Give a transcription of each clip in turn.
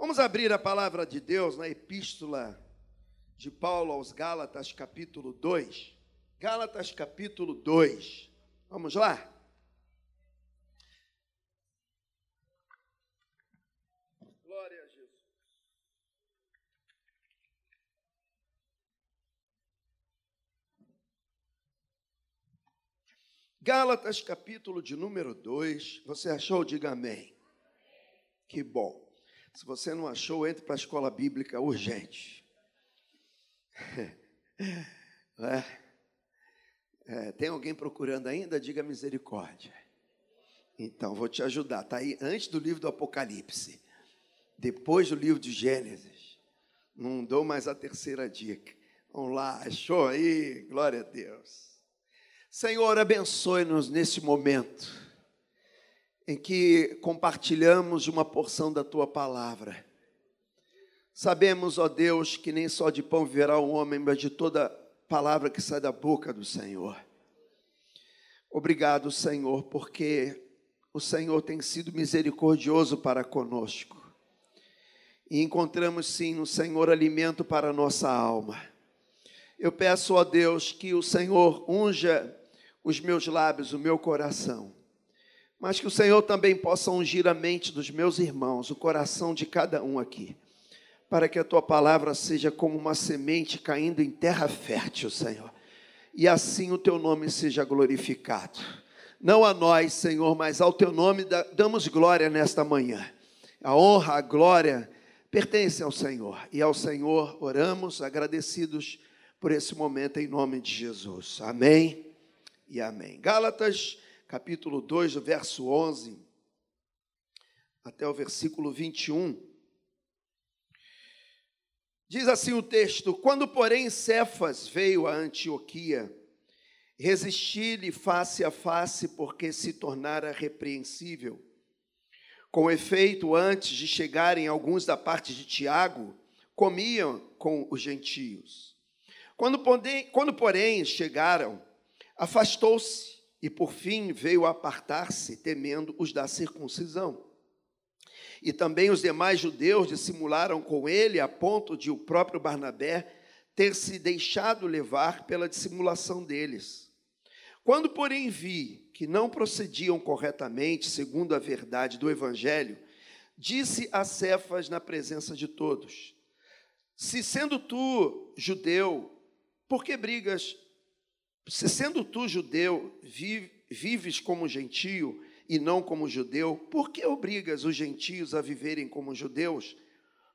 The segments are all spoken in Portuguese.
Vamos abrir a palavra de Deus na epístola de Paulo aos Gálatas, capítulo 2. Gálatas, capítulo 2. Vamos lá? Glória a Jesus. Gálatas, capítulo de número 2. Você achou? Diga amém. Que bom. Se você não achou, entre para a escola bíblica urgente. É. É, tem alguém procurando ainda? Diga misericórdia. Então, vou te ajudar. Está aí antes do livro do Apocalipse, depois do livro de Gênesis. Não dou mais a terceira dica. Vamos lá, achou aí? Glória a Deus. Senhor, abençoe-nos nesse momento em que compartilhamos uma porção da tua palavra. Sabemos, ó Deus, que nem só de pão viverá o homem, mas de toda palavra que sai da boca do Senhor. Obrigado, Senhor, porque o Senhor tem sido misericordioso para conosco. E encontramos sim no Senhor alimento para a nossa alma. Eu peço, ó Deus, que o Senhor unja os meus lábios, o meu coração mas que o Senhor também possa ungir a mente dos meus irmãos, o coração de cada um aqui, para que a tua palavra seja como uma semente caindo em terra fértil, Senhor, e assim o teu nome seja glorificado. Não a nós, Senhor, mas ao teu nome damos glória nesta manhã. A honra, a glória pertence ao Senhor, e ao Senhor oramos agradecidos por esse momento em nome de Jesus. Amém e amém. Gálatas capítulo 2, do verso 11 até o versículo 21. Diz assim o texto: Quando, porém, Cefas veio a Antioquia, resisti-lhe face a face, porque se tornara repreensível. Com efeito, antes de chegarem alguns da parte de Tiago, comiam com os gentios. Quando porém, chegaram, afastou-se e por fim veio apartar-se, temendo os da circuncisão. E também os demais judeus dissimularam com ele, a ponto de o próprio Barnabé ter se deixado levar pela dissimulação deles. Quando, porém, vi que não procediam corretamente, segundo a verdade do Evangelho, disse a Cefas na presença de todos: Se sendo tu judeu, por que brigas se sendo tu judeu, vives como gentio e não como judeu, por que obrigas os gentios a viverem como judeus?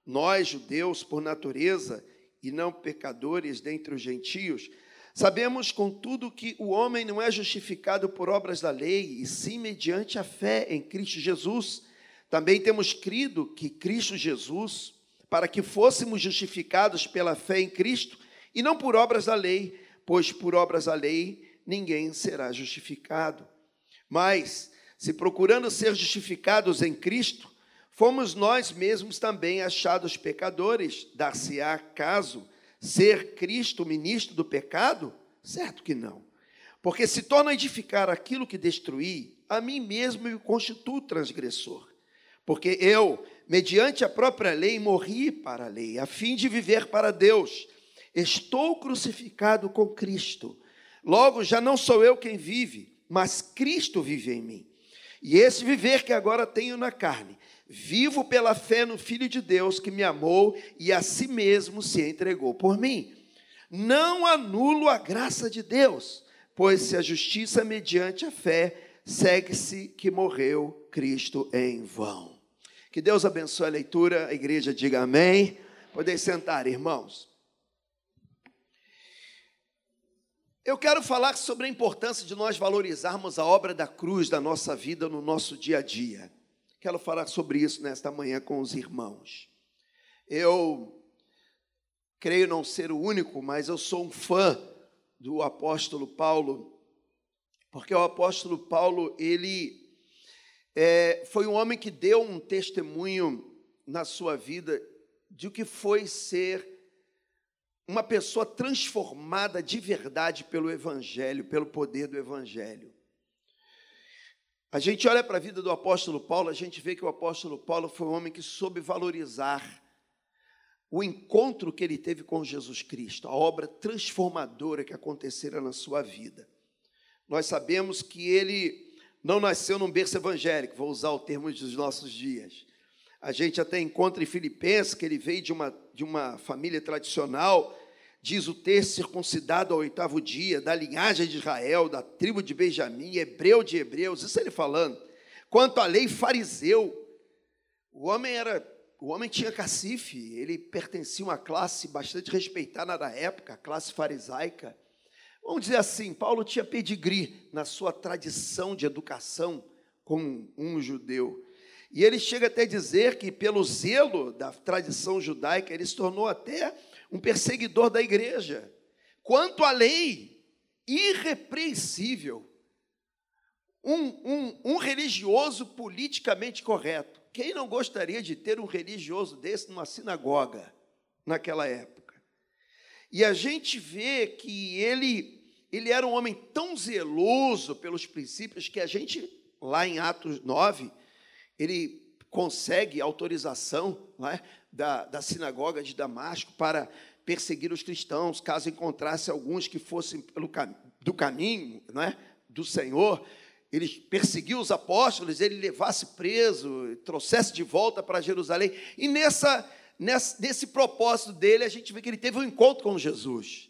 Nós, judeus, por natureza, e não pecadores dentre os gentios, sabemos, contudo, que o homem não é justificado por obras da lei, e sim mediante a fé em Cristo Jesus. Também temos crido que Cristo Jesus, para que fôssemos justificados pela fé em Cristo, e não por obras da lei, pois por obras da lei ninguém será justificado. Mas, se procurando ser justificados em Cristo, fomos nós mesmos também achados pecadores, dar-se-á caso ser Cristo ministro do pecado? Certo que não. Porque se torna edificar aquilo que destruí, a mim mesmo me constituo transgressor. Porque eu, mediante a própria lei, morri para a lei, a fim de viver para Deus. Estou crucificado com Cristo. Logo, já não sou eu quem vive, mas Cristo vive em mim. E esse viver que agora tenho na carne, vivo pela fé no Filho de Deus que me amou e a si mesmo se entregou por mim. Não anulo a graça de Deus, pois se a justiça mediante a fé, segue-se que morreu Cristo em vão. Que Deus abençoe a leitura, a igreja diga amém. Podem sentar, irmãos. Eu quero falar sobre a importância de nós valorizarmos a obra da cruz da nossa vida no nosso dia a dia. Quero falar sobre isso nesta manhã com os irmãos. Eu creio não ser o único, mas eu sou um fã do apóstolo Paulo, porque o apóstolo Paulo, ele é, foi um homem que deu um testemunho na sua vida de o que foi ser uma pessoa transformada de verdade pelo Evangelho, pelo poder do Evangelho. A gente olha para a vida do apóstolo Paulo, a gente vê que o apóstolo Paulo foi um homem que soube valorizar o encontro que ele teve com Jesus Cristo, a obra transformadora que acontecera na sua vida. Nós sabemos que ele não nasceu num berço evangélico, vou usar o termo dos nossos dias. A gente até encontra em Filipenses que ele veio de uma, de uma família tradicional, diz o texto, circuncidado ao oitavo dia, da linhagem de Israel, da tribo de Benjamim, hebreu de hebreus, isso ele falando. Quanto à lei, fariseu. O homem era, o homem tinha cacife, ele pertencia a uma classe bastante respeitada na época, a classe farisaica. Vamos dizer assim, Paulo tinha pedigree na sua tradição de educação como um judeu. E ele chega até a dizer que, pelo zelo da tradição judaica, ele se tornou até um perseguidor da igreja. Quanto à lei, irrepreensível. Um, um, um religioso politicamente correto. Quem não gostaria de ter um religioso desse numa sinagoga naquela época? E a gente vê que ele, ele era um homem tão zeloso pelos princípios que a gente, lá em Atos 9, ele consegue autorização é, da, da sinagoga de Damasco para perseguir os cristãos, caso encontrasse alguns que fossem pelo do caminho é, do Senhor. Ele perseguiu os apóstolos, ele levasse preso, trouxesse de volta para Jerusalém. E nessa, nessa, nesse propósito dele, a gente vê que ele teve um encontro com Jesus.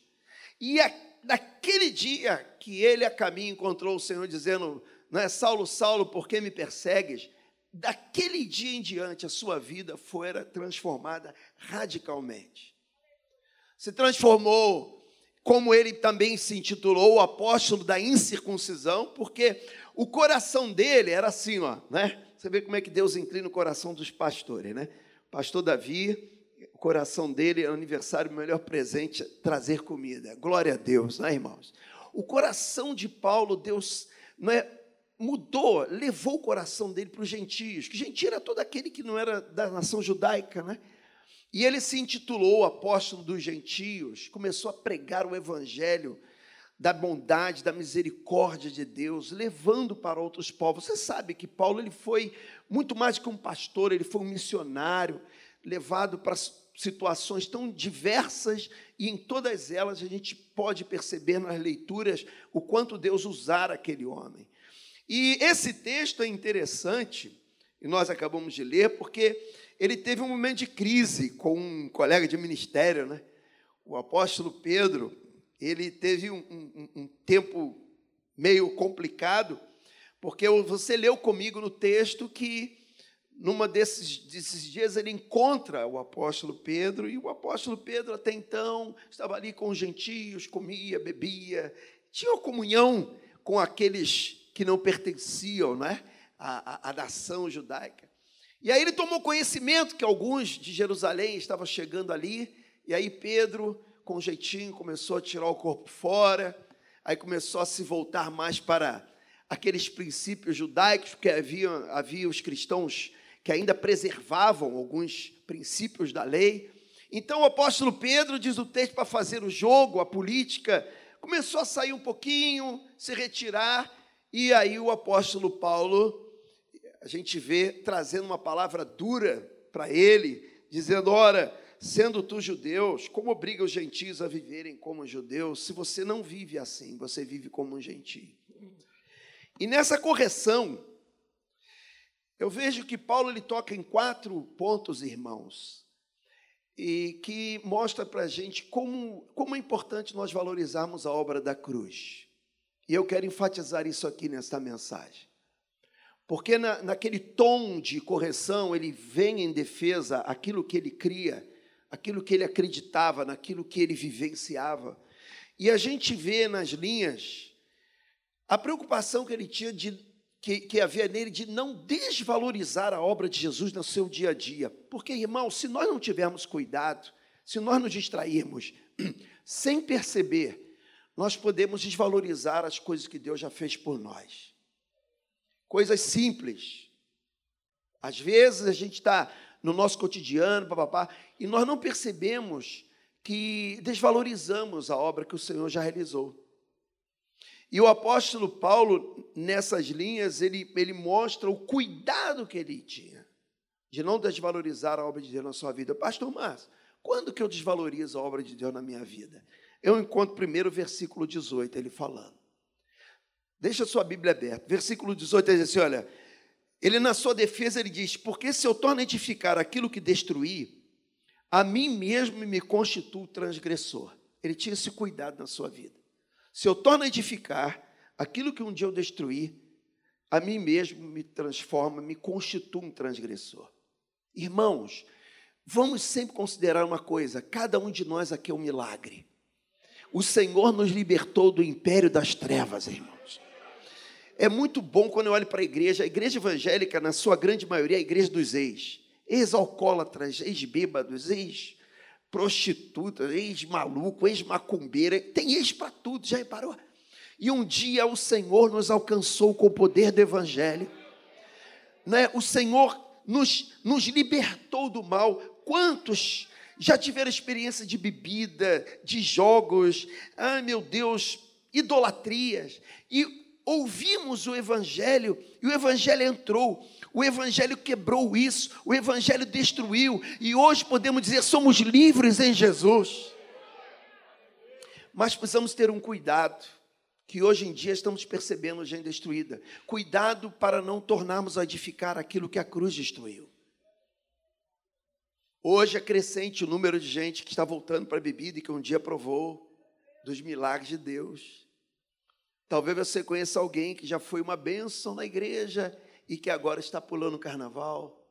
E a, naquele dia que ele a caminho encontrou o Senhor, dizendo: não é Saulo, Saulo, por que me persegues? Daquele dia em diante, a sua vida foi transformada radicalmente. Se transformou, como ele também se intitulou, o apóstolo da incircuncisão, porque o coração dele era assim, ó, né? Você vê como é que Deus inclina o coração dos pastores, né? Pastor Davi, o coração dele, é aniversário, o melhor presente, trazer comida. Glória a Deus, né, irmãos? O coração de Paulo, Deus, não é mudou, levou o coração dele para os gentios, que gentio era todo aquele que não era da nação judaica, né? E ele se intitulou apóstolo dos gentios, começou a pregar o evangelho da bondade, da misericórdia de Deus, levando para outros povos. Você sabe que Paulo ele foi muito mais que um pastor, ele foi um missionário, levado para situações tão diversas e em todas elas a gente pode perceber nas leituras o quanto Deus usara aquele homem. E esse texto é interessante, e nós acabamos de ler, porque ele teve um momento de crise com um colega de ministério, né? O apóstolo Pedro, ele teve um, um, um tempo meio complicado, porque você leu comigo no texto que numa desses, desses dias ele encontra o apóstolo Pedro, e o apóstolo Pedro até então estava ali com os gentios, comia, bebia, tinha comunhão com aqueles que não pertenciam né, à, nação judaica. E aí ele tomou conhecimento que alguns de Jerusalém estavam chegando ali, e aí Pedro, com jeitinho, começou a tirar o corpo fora, aí começou a se voltar mais para aqueles princípios judaicos, porque havia, havia os cristãos que ainda preservavam alguns princípios da lei. Então o apóstolo Pedro, diz o texto, para fazer o jogo, a política, começou a sair um pouquinho, se retirar, e aí o apóstolo Paulo, a gente vê trazendo uma palavra dura para ele, dizendo: ora, sendo tu judeus, como obriga os gentios a viverem como judeus? Se você não vive assim, você vive como um gentio. E nessa correção, eu vejo que Paulo ele toca em quatro pontos, irmãos, e que mostra para a gente como, como é importante nós valorizarmos a obra da cruz. E eu quero enfatizar isso aqui nesta mensagem. Porque na, naquele tom de correção, ele vem em defesa aquilo que ele cria, aquilo que ele acreditava, naquilo que ele vivenciava. E a gente vê nas linhas a preocupação que ele tinha de que, que, havia nele de não desvalorizar a obra de Jesus no seu dia a dia. Porque, irmão, se nós não tivermos cuidado, se nós nos distrairmos sem perceber nós podemos desvalorizar as coisas que Deus já fez por nós. Coisas simples. Às vezes a gente está no nosso cotidiano, papapá, e nós não percebemos que desvalorizamos a obra que o Senhor já realizou. E o apóstolo Paulo, nessas linhas, ele, ele mostra o cuidado que ele tinha de não desvalorizar a obra de Deus na sua vida. Pastor Márcio, quando que eu desvalorizo a obra de Deus na minha vida? Eu encontro primeiro o versículo 18, ele falando. Deixa a sua Bíblia aberta. Versículo 18 ele diz assim: olha, ele na sua defesa ele diz: Porque se eu torno a edificar aquilo que destruí, a mim mesmo me constituo transgressor. Ele tinha esse cuidado na sua vida. Se eu torno a edificar aquilo que um dia eu destruí, a mim mesmo me transforma, me constitui um transgressor. Irmãos, vamos sempre considerar uma coisa: cada um de nós aqui é um milagre. O Senhor nos libertou do império das trevas, irmãos. É muito bom quando eu olho para a igreja, a igreja evangélica, na sua grande maioria, é a igreja dos ex, ex-alcoólatras, ex-bêbados, ex-prostitutas, ex-maluco, ex-macumbeira, tem ex para tudo, já reparou? E um dia o Senhor nos alcançou com o poder do Evangelho, né? o Senhor nos, nos libertou do mal. Quantos já tiveram experiência de bebida, de jogos, ai meu Deus, idolatrias, e ouvimos o Evangelho, e o Evangelho entrou, o Evangelho quebrou isso, o Evangelho destruiu, e hoje podemos dizer: somos livres em Jesus. Mas precisamos ter um cuidado, que hoje em dia estamos percebendo gente destruída. Cuidado para não tornarmos a edificar aquilo que a cruz destruiu. Hoje é crescente o número de gente que está voltando para a bebida e que um dia provou dos milagres de Deus. Talvez você conheça alguém que já foi uma bênção na igreja e que agora está pulando o carnaval,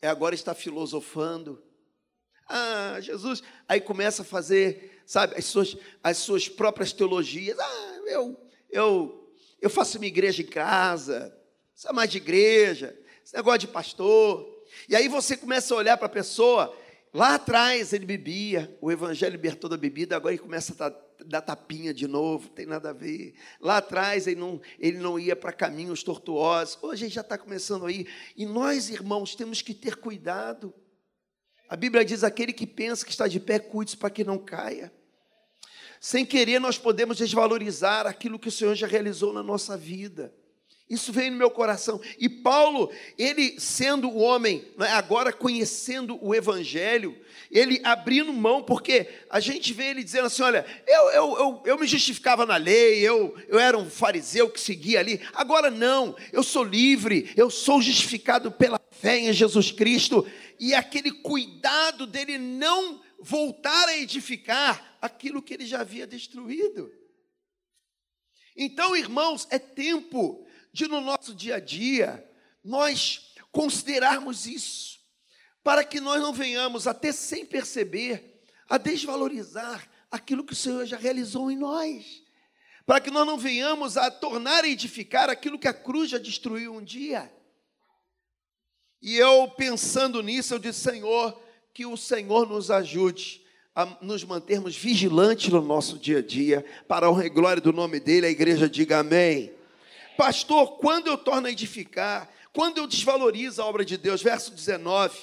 e agora está filosofando. Ah, Jesus. Aí começa a fazer sabe, as suas, as suas próprias teologias. Ah, eu, eu, eu faço minha igreja em casa, isso é mais de igreja, esse negócio de pastor. E aí você começa a olhar para a pessoa, lá atrás ele bebia, o evangelho libertou da bebida, agora ele começa a dar tapinha de novo, tem nada a ver. Lá atrás ele não, ele não ia para caminhos tortuosos, hoje ele já está começando aí. E nós, irmãos, temos que ter cuidado. A Bíblia diz: aquele que pensa que está de pé, cuide-se para que não caia. Sem querer, nós podemos desvalorizar aquilo que o Senhor já realizou na nossa vida. Isso veio no meu coração. E Paulo, ele sendo o homem, né, agora conhecendo o Evangelho, ele abrindo mão, porque a gente vê ele dizendo assim: olha, eu, eu, eu, eu me justificava na lei, eu, eu era um fariseu que seguia ali, agora não, eu sou livre, eu sou justificado pela fé em Jesus Cristo, e aquele cuidado dele não voltar a edificar aquilo que ele já havia destruído. Então, irmãos, é tempo de no nosso dia a dia nós considerarmos isso, para que nós não venhamos até sem perceber a desvalorizar aquilo que o Senhor já realizou em nós, para que nós não venhamos a tornar edificar aquilo que a cruz já destruiu um dia. E eu pensando nisso, eu disse: Senhor, que o Senhor nos ajude a nos mantermos vigilantes no nosso dia a dia, para a honra e glória do nome dele, a igreja diga amém. Pastor, quando eu torno a edificar, quando eu desvalorizo a obra de Deus, verso 19,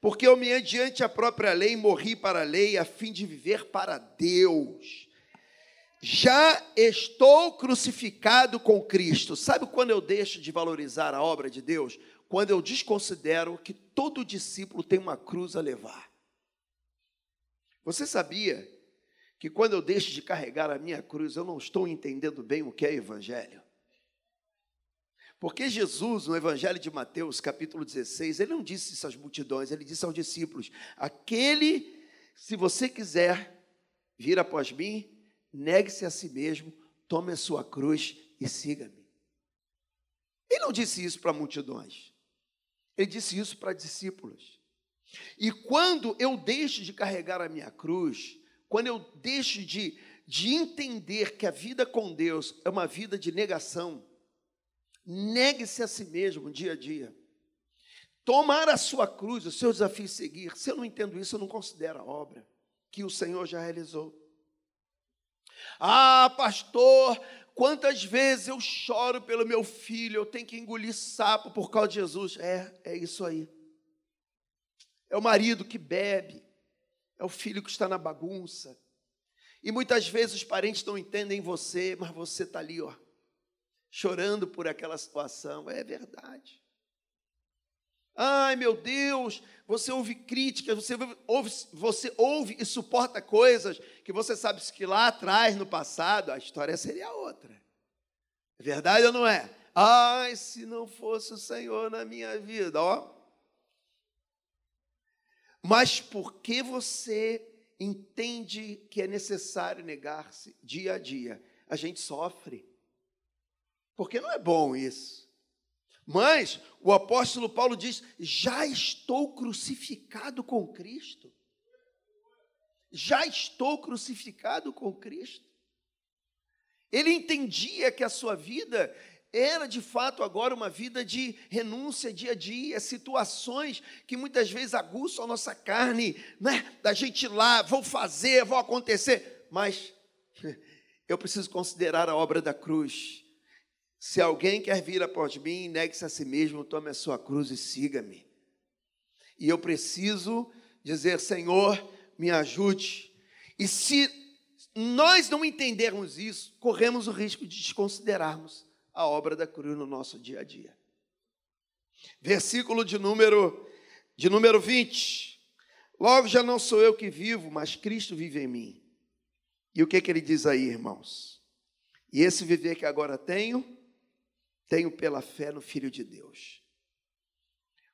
porque eu me adiante a própria lei, morri para a lei, a fim de viver para Deus. Já estou crucificado com Cristo. Sabe quando eu deixo de valorizar a obra de Deus? quando eu desconsidero que todo discípulo tem uma cruz a levar. Você sabia que quando eu deixo de carregar a minha cruz, eu não estou entendendo bem o que é evangelho? Porque Jesus, no Evangelho de Mateus, capítulo 16, ele não disse isso às multidões, ele disse aos discípulos: Aquele, se você quiser vir após mim, negue-se a si mesmo, tome a sua cruz e siga-me. Ele não disse isso para multidões. Ele disse isso para discípulos. E quando eu deixo de carregar a minha cruz, quando eu deixo de, de entender que a vida com Deus é uma vida de negação, negue-se a si mesmo dia a dia. Tomar a sua cruz, o seu desafio seguir. Se eu não entendo isso, eu não considero a obra que o Senhor já realizou. Ah, pastor, Quantas vezes eu choro pelo meu filho, eu tenho que engolir sapo por causa de Jesus. É, é isso aí. É o marido que bebe, é o filho que está na bagunça. E muitas vezes os parentes não entendem você, mas você está ali, ó, chorando por aquela situação. É verdade. Ai, meu Deus, você ouve críticas, você ouve, você ouve e suporta coisas que você sabe que lá atrás, no passado, a história seria outra. É verdade ou não é? Ai, se não fosse o Senhor na minha vida, ó. Mas porque você entende que é necessário negar-se dia a dia, a gente sofre. Porque não é bom isso. Mas o apóstolo Paulo diz: já estou crucificado com Cristo. Já estou crucificado com Cristo. Ele entendia que a sua vida era de fato agora uma vida de renúncia dia a dia, situações que muitas vezes aguçam a nossa carne, né? Da gente ir lá, vou fazer, vou acontecer, mas eu preciso considerar a obra da cruz. Se alguém quer vir após mim, negue-se a si mesmo, tome a sua cruz e siga-me. E eu preciso dizer, Senhor, me ajude. E se nós não entendermos isso, corremos o risco de desconsiderarmos a obra da cruz no nosso dia a dia. Versículo de número de número 20. Logo já não sou eu que vivo, mas Cristo vive em mim. E o que, que ele diz aí, irmãos? E esse viver que agora tenho, tenho pela fé no Filho de Deus.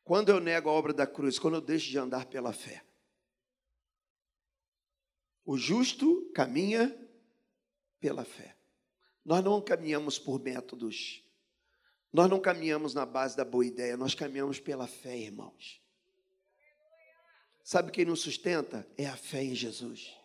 Quando eu nego a obra da cruz, quando eu deixo de andar pela fé, o justo caminha pela fé. Nós não caminhamos por métodos. Nós não caminhamos na base da boa ideia, nós caminhamos pela fé, irmãos. Sabe quem nos sustenta? É a fé em Jesus.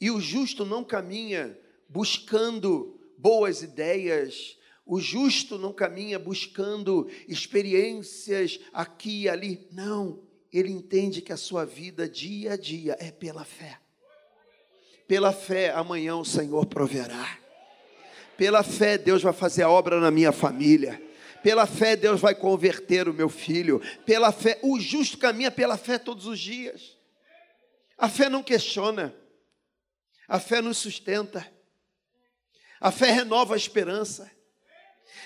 E o justo não caminha buscando boas ideias, o justo não caminha buscando experiências aqui e ali. Não, ele entende que a sua vida dia a dia é pela fé. Pela fé, amanhã o Senhor proverá. Pela fé, Deus vai fazer a obra na minha família. Pela fé, Deus vai converter o meu filho. Pela fé, o justo caminha pela fé todos os dias. A fé não questiona. A fé nos sustenta. A fé renova a esperança.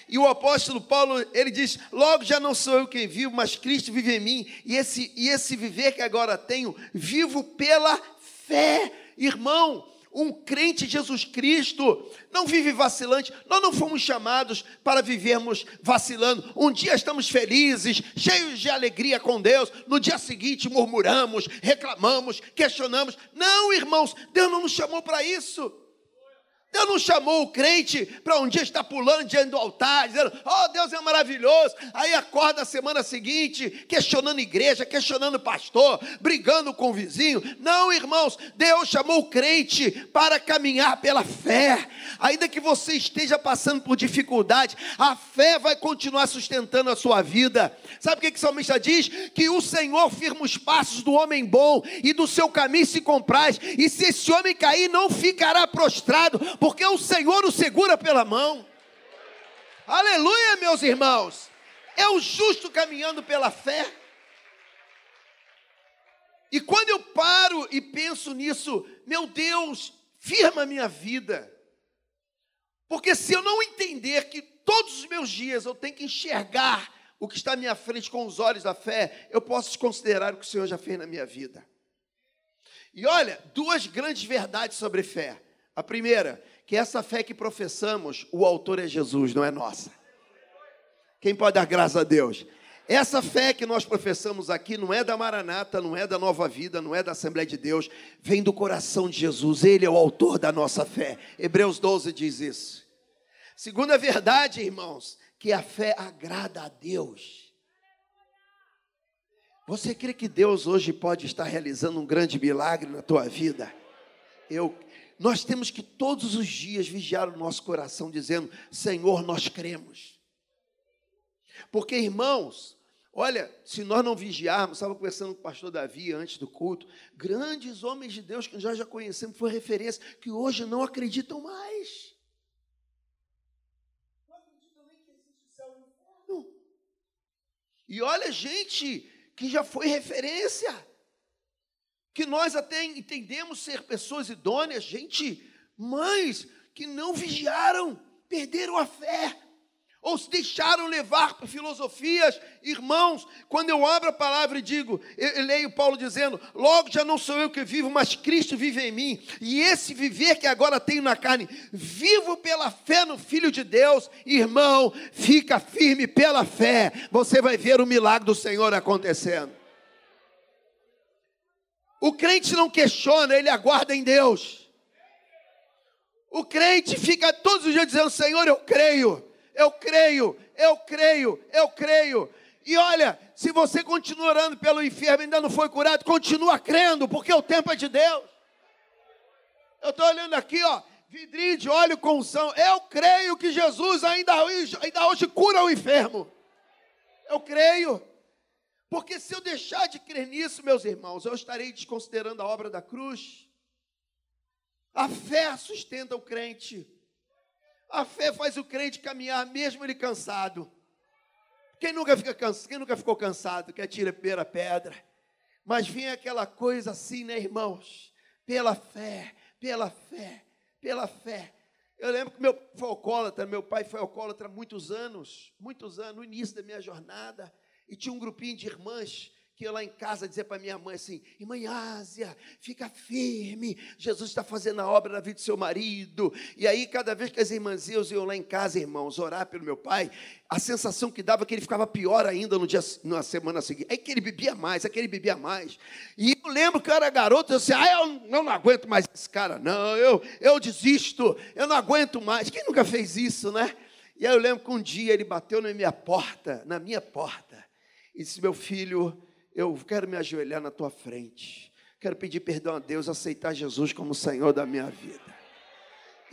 E o apóstolo Paulo, ele diz: Logo já não sou eu quem vivo, mas Cristo vive em mim. E esse, e esse viver que agora tenho, vivo pela fé Irmão, um crente em Jesus Cristo não vive vacilante. Nós não fomos chamados para vivermos vacilando. Um dia estamos felizes, cheios de alegria com Deus. No dia seguinte murmuramos, reclamamos, questionamos. Não, irmãos, Deus não nos chamou para isso. Deus não chamou o crente para um dia estar pulando diante do altar, dizendo, oh, Deus é maravilhoso. Aí acorda a semana seguinte, questionando igreja, questionando pastor, brigando com o vizinho. Não, irmãos, Deus chamou o crente para caminhar pela fé. Ainda que você esteja passando por dificuldade, a fé vai continuar sustentando a sua vida. Sabe o que, que o salmista diz? Que o Senhor firma os passos do homem bom e do seu caminho se compraz. E se esse homem cair, não ficará prostrado porque o Senhor o segura pela mão. Aleluia, meus irmãos. É o justo caminhando pela fé. E quando eu paro e penso nisso, meu Deus, firma a minha vida. Porque se eu não entender que todos os meus dias eu tenho que enxergar o que está à minha frente com os olhos da fé, eu posso desconsiderar o que o Senhor já fez na minha vida. E olha, duas grandes verdades sobre fé. A primeira, que essa fé que professamos, o autor é Jesus, não é nossa. Quem pode dar graças a Deus? Essa fé que nós professamos aqui não é da Maranata, não é da Nova Vida, não é da Assembleia de Deus, vem do coração de Jesus, Ele é o autor da nossa fé. Hebreus 12 diz isso. Segunda verdade, irmãos, que a fé agrada a Deus. Você crê que Deus hoje pode estar realizando um grande milagre na tua vida? Eu nós temos que todos os dias vigiar o nosso coração, dizendo: Senhor, nós cremos. Porque, irmãos, olha, se nós não vigiarmos, estava conversando com o pastor Davi antes do culto, grandes homens de Deus que nós já conhecemos, foi referência, que hoje não acreditam mais. Não. E olha, gente que já foi referência que nós até entendemos ser pessoas idôneas, gente, mães que não vigiaram, perderam a fé ou se deixaram levar por filosofias, irmãos, quando eu abro a palavra e digo, eu, eu, leio Paulo dizendo, logo já não sou eu que vivo, mas Cristo vive em mim, e esse viver que agora tenho na carne, vivo pela fé no Filho de Deus, irmão, fica firme pela fé, você vai ver o milagre do Senhor acontecendo. O crente não questiona, ele aguarda em Deus. O crente fica todos os dias dizendo: Senhor, eu creio eu creio, eu creio, eu creio. E olha, se você continua orando pelo enfermo e ainda não foi curado, continua crendo, porque o tempo é de Deus. Eu estou olhando aqui, ó, vidrinho de óleo com unção. Eu creio que Jesus ainda ainda hoje cura o enfermo. Eu creio. Porque se eu deixar de crer nisso, meus irmãos, eu estarei desconsiderando a obra da cruz. A fé sustenta o crente. A fé faz o crente caminhar, mesmo ele cansado. Quem nunca, fica cansado, quem nunca ficou cansado, quer tirar pela pedra. Mas vem aquela coisa assim, né, irmãos? Pela fé, pela fé, pela fé. Eu lembro que meu foi alcoólatra, meu pai foi alcoólatra há muitos anos, muitos anos, no início da minha jornada, e tinha um grupinho de irmãs que eu lá em casa dizer para minha mãe assim: Irmã Ásia, fica firme, Jesus está fazendo a obra na vida do seu marido. E aí, cada vez que as irmãs iam lá em casa, irmãos, orar pelo meu pai, a sensação que dava é que ele ficava pior ainda no dia, na semana seguinte. É que ele bebia mais, é que ele bebia mais. E eu lembro que eu era garoto, eu disse: Ah, eu, eu não aguento mais esse cara, não, eu, eu desisto, eu não aguento mais. Quem nunca fez isso, né? E aí eu lembro que um dia ele bateu na minha porta, na minha porta, e disse: Meu filho eu quero me ajoelhar na tua frente. Quero pedir perdão a Deus, aceitar Jesus como Senhor da minha vida.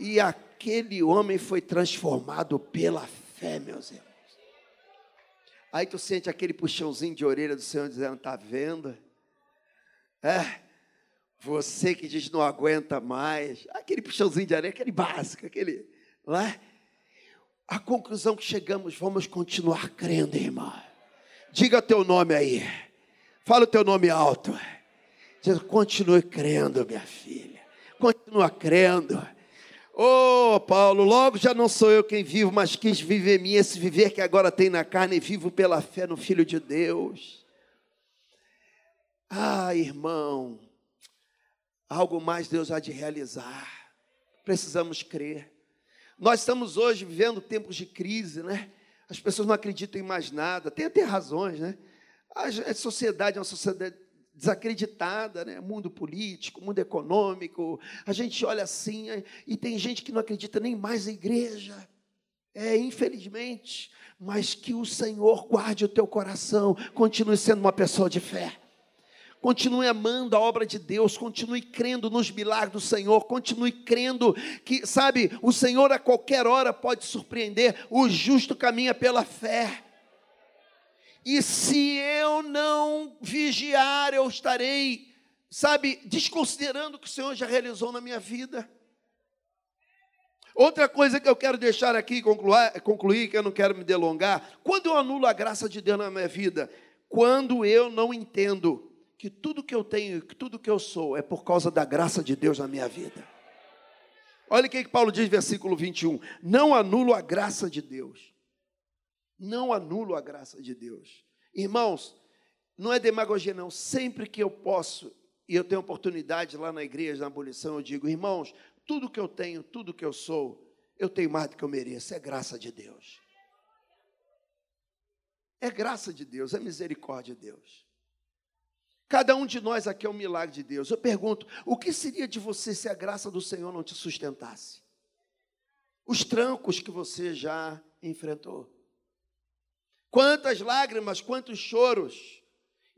E aquele homem foi transformado pela fé, meus irmãos. Aí tu sente aquele puxãozinho de orelha do Senhor dizendo: Está vendo? É, você que diz não aguenta mais. Aquele puxãozinho de orelha, aquele básico, aquele. Lá. A conclusão que chegamos, vamos continuar crendo, irmão. Diga teu nome aí. Fala o teu nome alto. Diz, continue crendo, minha filha. Continua crendo. Oh, Paulo, logo já não sou eu quem vivo, mas quis viver mim, esse viver que agora tem na carne, vivo pela fé no Filho de Deus. Ah, irmão, algo mais Deus há de realizar. Precisamos crer. Nós estamos hoje vivendo tempos de crise, né? As pessoas não acreditam em mais nada, tem até razões, né? A sociedade é uma sociedade desacreditada, né? mundo político, mundo econômico. A gente olha assim e tem gente que não acredita nem mais na igreja. É, infelizmente, mas que o Senhor guarde o teu coração, continue sendo uma pessoa de fé. Continue amando a obra de Deus, continue crendo nos milagres do Senhor, continue crendo que, sabe, o Senhor a qualquer hora pode surpreender, o justo caminha pela fé. E se eu não vigiar, eu estarei, sabe, desconsiderando o que o Senhor já realizou na minha vida. Outra coisa que eu quero deixar aqui concluir, concluir, que eu não quero me delongar, quando eu anulo a graça de Deus na minha vida, quando eu não entendo que tudo que eu tenho, que tudo que eu sou é por causa da graça de Deus na minha vida. Olha o que Paulo diz, versículo 21. Não anulo a graça de Deus. Não anulo a graça de Deus. Irmãos, não é demagogia, não. Sempre que eu posso e eu tenho oportunidade lá na igreja, na abolição, eu digo, irmãos, tudo que eu tenho, tudo que eu sou, eu tenho mais do que eu mereço. É graça de Deus. É graça de Deus, é misericórdia de Deus. Cada um de nós aqui é um milagre de Deus. Eu pergunto: o que seria de você se a graça do Senhor não te sustentasse? Os trancos que você já enfrentou. Quantas lágrimas, quantos choros.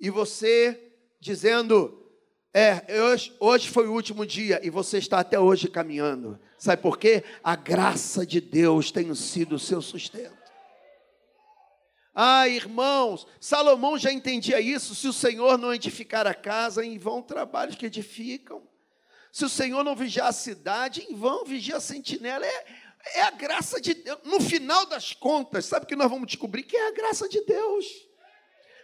E você dizendo: É, hoje, hoje foi o último dia e você está até hoje caminhando. Sabe por quê? A graça de Deus tem sido o seu sustento. Ah, irmãos, Salomão já entendia isso. Se o Senhor não edificar a casa, em vão trabalhos que edificam. Se o Senhor não vigiar a cidade, em vão vigia a sentinela. É, é a graça de Deus. No final das contas, sabe o que nós vamos descobrir? Que é a graça de Deus.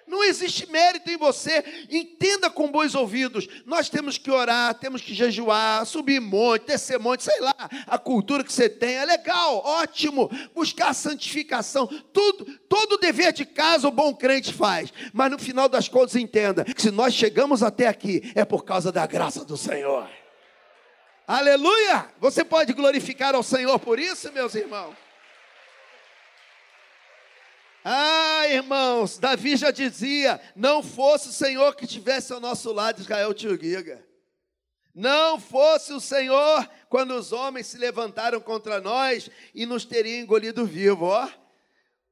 Não existe mérito em você. Entenda com bons ouvidos. Nós temos que orar, temos que jejuar, subir monte, descer monte, sei lá. A cultura que você tem é legal, ótimo. Buscar santificação. Tudo, todo dever de casa o bom crente faz. Mas no final das contas, entenda que se nós chegamos até aqui, é por causa da graça do Senhor. Aleluia! Você pode glorificar ao Senhor por isso, meus irmãos? Ah, irmãos, Davi já dizia: não fosse o Senhor que estivesse ao nosso lado, Israel te giga. Não fosse o Senhor quando os homens se levantaram contra nós e nos teriam engolido vivo, ó.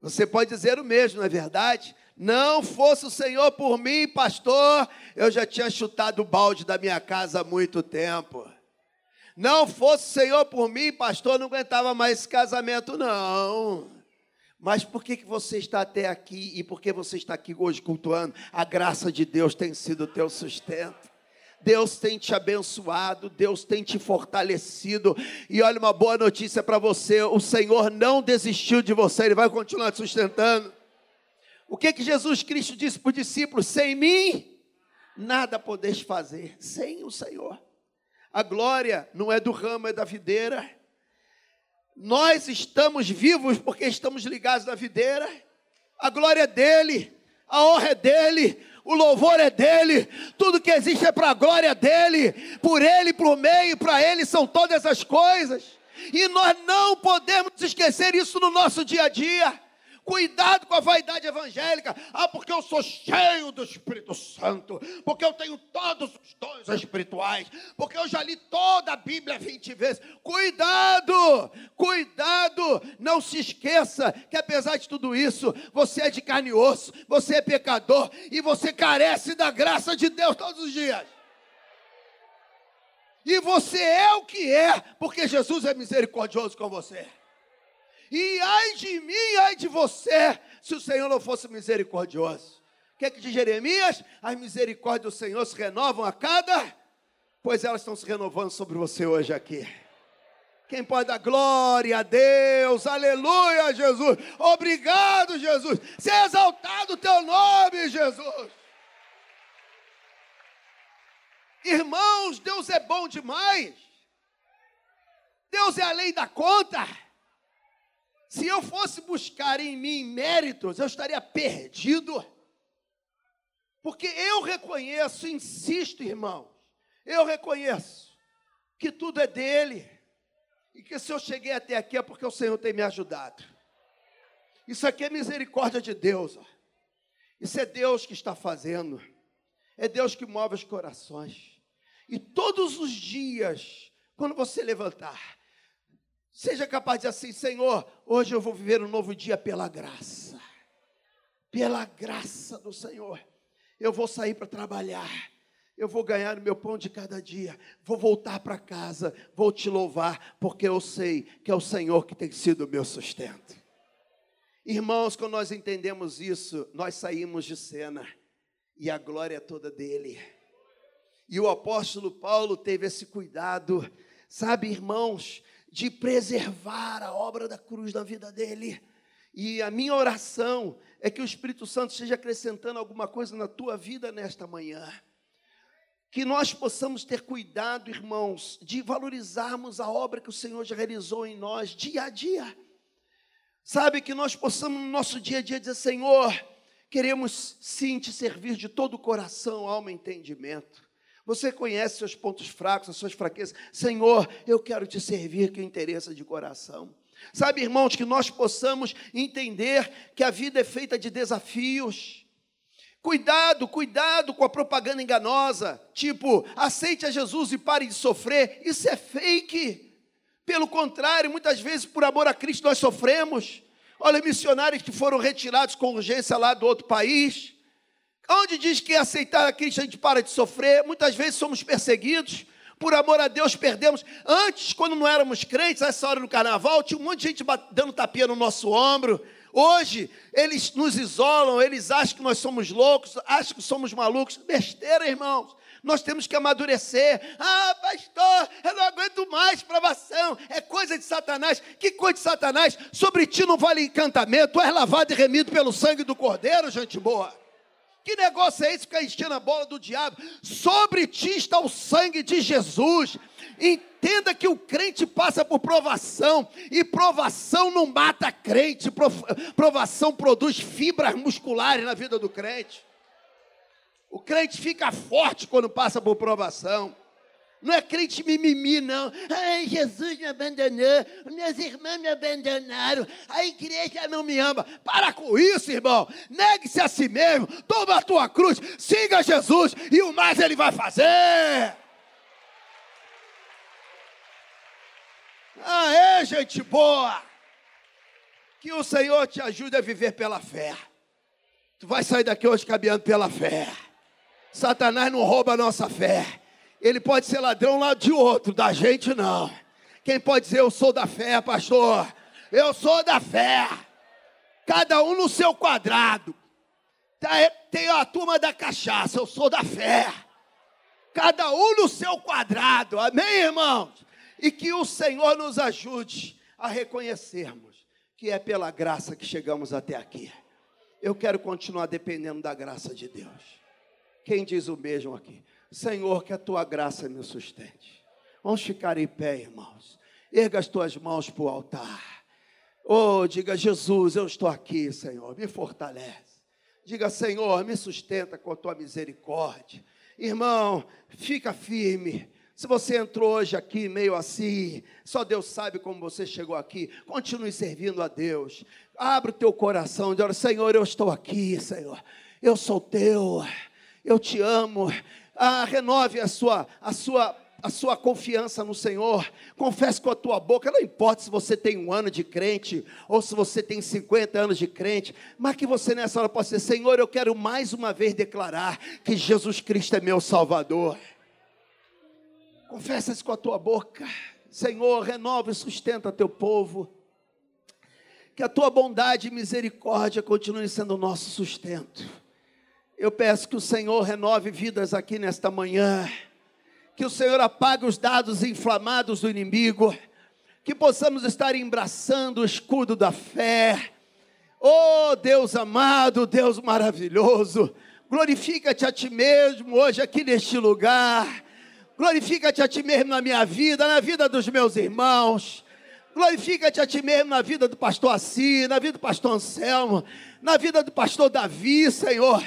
Você pode dizer o mesmo, não é verdade? Não fosse o Senhor por mim, pastor, eu já tinha chutado o balde da minha casa há muito tempo. Não fosse o Senhor por mim, pastor, não aguentava mais esse casamento, não. Mas por que, que você está até aqui e por que você está aqui hoje cultuando? A graça de Deus tem sido o teu sustento. Deus tem te abençoado, Deus tem te fortalecido. E olha uma boa notícia para você: o Senhor não desistiu de você, Ele vai continuar te sustentando. O que que Jesus Cristo disse para os discípulos? Sem mim, nada podeis fazer, sem o Senhor. A glória não é do ramo, é da videira. Nós estamos vivos porque estamos ligados na videira. A glória é dele, a honra é dele, o louvor é dele, tudo que existe é para a glória dele, por ele, por meio, para ele são todas as coisas. E nós não podemos esquecer isso no nosso dia a dia. Cuidado com a vaidade evangélica. Ah, porque eu sou cheio do Espírito Santo. Porque eu tenho todos os dons espirituais. Porque eu já li toda a Bíblia 20 vezes. Cuidado! Cuidado! Não se esqueça que apesar de tudo isso, você é de carne e osso. Você é pecador. E você carece da graça de Deus todos os dias. E você é o que é, porque Jesus é misericordioso com você. E ai de mim, ai de você, se o Senhor não fosse misericordioso. O que é que diz Jeremias? As misericórdias do Senhor se renovam a cada, pois elas estão se renovando sobre você hoje aqui. Quem pode dar glória a Deus, aleluia, Jesus. Obrigado, Jesus. Seja exaltado o teu nome, Jesus. Irmãos, Deus é bom demais. Deus é além da conta. Se eu fosse buscar em mim méritos, eu estaria perdido. Porque eu reconheço, insisto, irmãos, eu reconheço que tudo é dele. E que se eu cheguei até aqui é porque o Senhor tem me ajudado. Isso aqui é misericórdia de Deus. Ó. Isso é Deus que está fazendo. É Deus que move os corações. E todos os dias, quando você levantar, Seja capaz de dizer assim: Senhor, hoje eu vou viver um novo dia pela graça. Pela graça do Senhor. Eu vou sair para trabalhar. Eu vou ganhar o meu pão de cada dia. Vou voltar para casa. Vou te louvar, porque eu sei que é o Senhor que tem sido o meu sustento. Irmãos, quando nós entendemos isso, nós saímos de cena e a glória é toda dele. E o apóstolo Paulo teve esse cuidado, sabe, irmãos, de preservar a obra da cruz na vida dele. E a minha oração é que o Espírito Santo esteja acrescentando alguma coisa na tua vida nesta manhã. Que nós possamos ter cuidado, irmãos, de valorizarmos a obra que o Senhor já realizou em nós dia a dia. Sabe, que nós possamos no nosso dia a dia dizer: Senhor, queremos sim te servir de todo o coração, alma e entendimento. Você conhece seus pontos fracos, as suas fraquezas. Senhor, eu quero te servir com interesse de coração. Sabe, irmãos, que nós possamos entender que a vida é feita de desafios. Cuidado, cuidado com a propaganda enganosa, tipo, aceite a Jesus e pare de sofrer. Isso é fake. Pelo contrário, muitas vezes por amor a Cristo nós sofremos. Olha, missionários que foram retirados com urgência lá do outro país Onde diz que aceitar a Cristo a gente para de sofrer, muitas vezes somos perseguidos, por amor a Deus perdemos. Antes, quando não éramos crentes, essa hora no carnaval, tinha um monte de gente dando tapinha no nosso ombro. Hoje, eles nos isolam, eles acham que nós somos loucos, acham que somos malucos. Besteira, irmãos. Nós temos que amadurecer. Ah, pastor, eu não aguento mais provação. É coisa de Satanás. Que coisa de Satanás? Sobre ti não vale encantamento. Tu és lavado e remido pelo sangue do Cordeiro, gente boa. Que negócio é esse ficar enchendo a bola do diabo? Sobre ti está o sangue de Jesus. Entenda que o crente passa por provação, e provação não mata crente, provação produz fibras musculares na vida do crente. O crente fica forte quando passa por provação. Não é crente mimimi, não. Ai, Jesus me abandonou, meus irmãos me abandonaram, a igreja não me ama. Para com isso, irmão. Negue-se a si mesmo, toma a tua cruz, siga Jesus e o mais ele vai fazer. É, gente boa. Que o Senhor te ajude a viver pela fé. Tu vai sair daqui hoje caminhando pela fé. Satanás não rouba a nossa fé. Ele pode ser ladrão lá de outro, da gente não. Quem pode dizer eu sou da fé, pastor? Eu sou da fé. Cada um no seu quadrado. Tá, é, tem a turma da cachaça, eu sou da fé. Cada um no seu quadrado. Amém, irmãos? E que o Senhor nos ajude a reconhecermos que é pela graça que chegamos até aqui. Eu quero continuar dependendo da graça de Deus. Quem diz o mesmo aqui? Senhor, que a tua graça me sustente. Vamos ficar em pé, irmãos. Erga as tuas mãos para o altar. Oh, diga, Jesus, eu estou aqui, Senhor, me fortalece. Diga, Senhor, me sustenta com a tua misericórdia. Irmão, fica firme. Se você entrou hoje aqui meio assim, só Deus sabe como você chegou aqui. Continue servindo a Deus. Abre o teu coração, diga, Senhor, eu estou aqui, Senhor. Eu sou teu. Eu te amo ah, renove a sua, a sua a sua confiança no Senhor, confesse com a tua boca, não importa se você tem um ano de crente, ou se você tem 50 anos de crente, mas que você nessa hora possa dizer, Senhor, eu quero mais uma vez declarar que Jesus Cristo é meu Salvador. Confessa isso com a tua boca, Senhor, renova e sustenta teu povo, que a tua bondade e misericórdia continue sendo o nosso sustento. Eu peço que o Senhor renove vidas aqui nesta manhã, que o Senhor apague os dados inflamados do inimigo, que possamos estar embraçando o escudo da fé. Oh Deus amado, Deus maravilhoso, glorifica-te a ti mesmo hoje aqui neste lugar. Glorifica-te a ti mesmo na minha vida, na vida dos meus irmãos. Glorifica-te a ti mesmo na vida do pastor Assi, na vida do pastor Anselmo, na vida do pastor Davi, Senhor.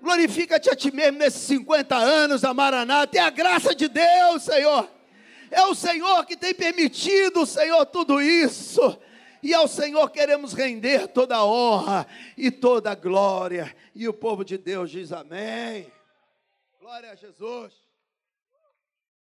Glorifica-te a ti mesmo nesses 50 anos da Maranata. É a graça de Deus, Senhor. É o Senhor que tem permitido, Senhor, tudo isso. E ao Senhor queremos render toda a honra e toda a glória. E o povo de Deus diz amém. Glória a Jesus.